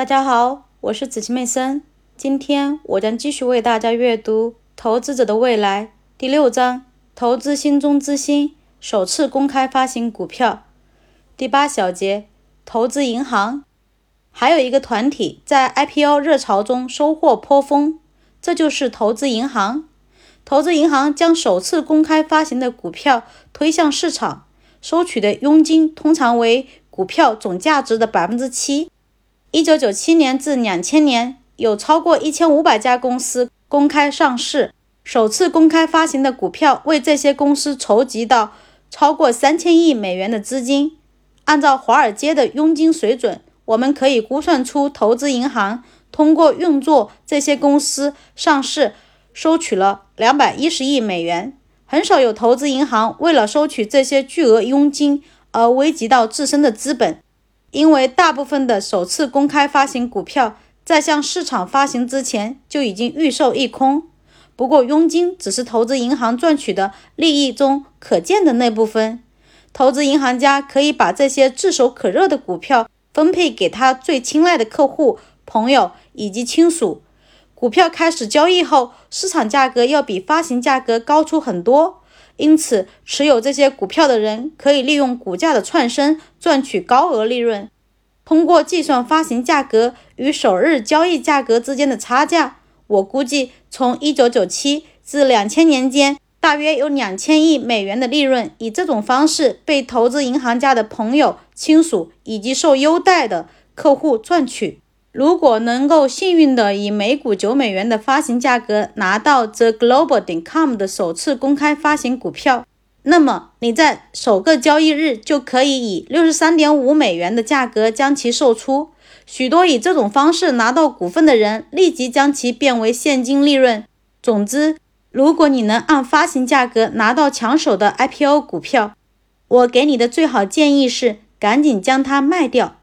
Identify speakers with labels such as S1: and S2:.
S1: 大家好，我是子琪妹森。今天我将继续为大家阅读《投资者的未来》第六章：投资心中之星，首次公开发行股票。第八小节：投资银行。还有一个团体在 IPO 热潮中收获颇丰，这就是投资银行。投资银行将首次公开发行的股票推向市场，收取的佣金通常为股票总价值的百分之七。一九九七年至两千年，有超过一千五百家公司公开上市。首次公开发行的股票为这些公司筹集到超过三千亿美元的资金。按照华尔街的佣金水准，我们可以估算出，投资银行通过运作这些公司上市，收取了两百一十亿美元。很少有投资银行为了收取这些巨额佣金而危及到自身的资本。因为大部分的首次公开发行股票在向市场发行之前就已经预售一空。不过，佣金只是投资银行赚取的利益中可见的那部分。投资银行家可以把这些炙手可热的股票分配给他最青睐的客户、朋友以及亲属。股票开始交易后，市场价格要比发行价格高出很多。因此，持有这些股票的人可以利用股价的窜升赚取高额利润。通过计算发行价格与首日交易价格之间的差价，我估计从1997至2000年间，大约有2000亿美元的利润以这种方式被投资银行家的朋友、亲属以及受优待的客户赚取。如果能够幸运地以每股九美元的发行价格拿到 The Global 点 com 的首次公开发行股票，那么你在首个交易日就可以以六十三点五美元的价格将其售出。许多以这种方式拿到股份的人立即将其变为现金利润。总之，如果你能按发行价格拿到抢手的 IPO 股票，我给你的最好建议是赶紧将它卖掉。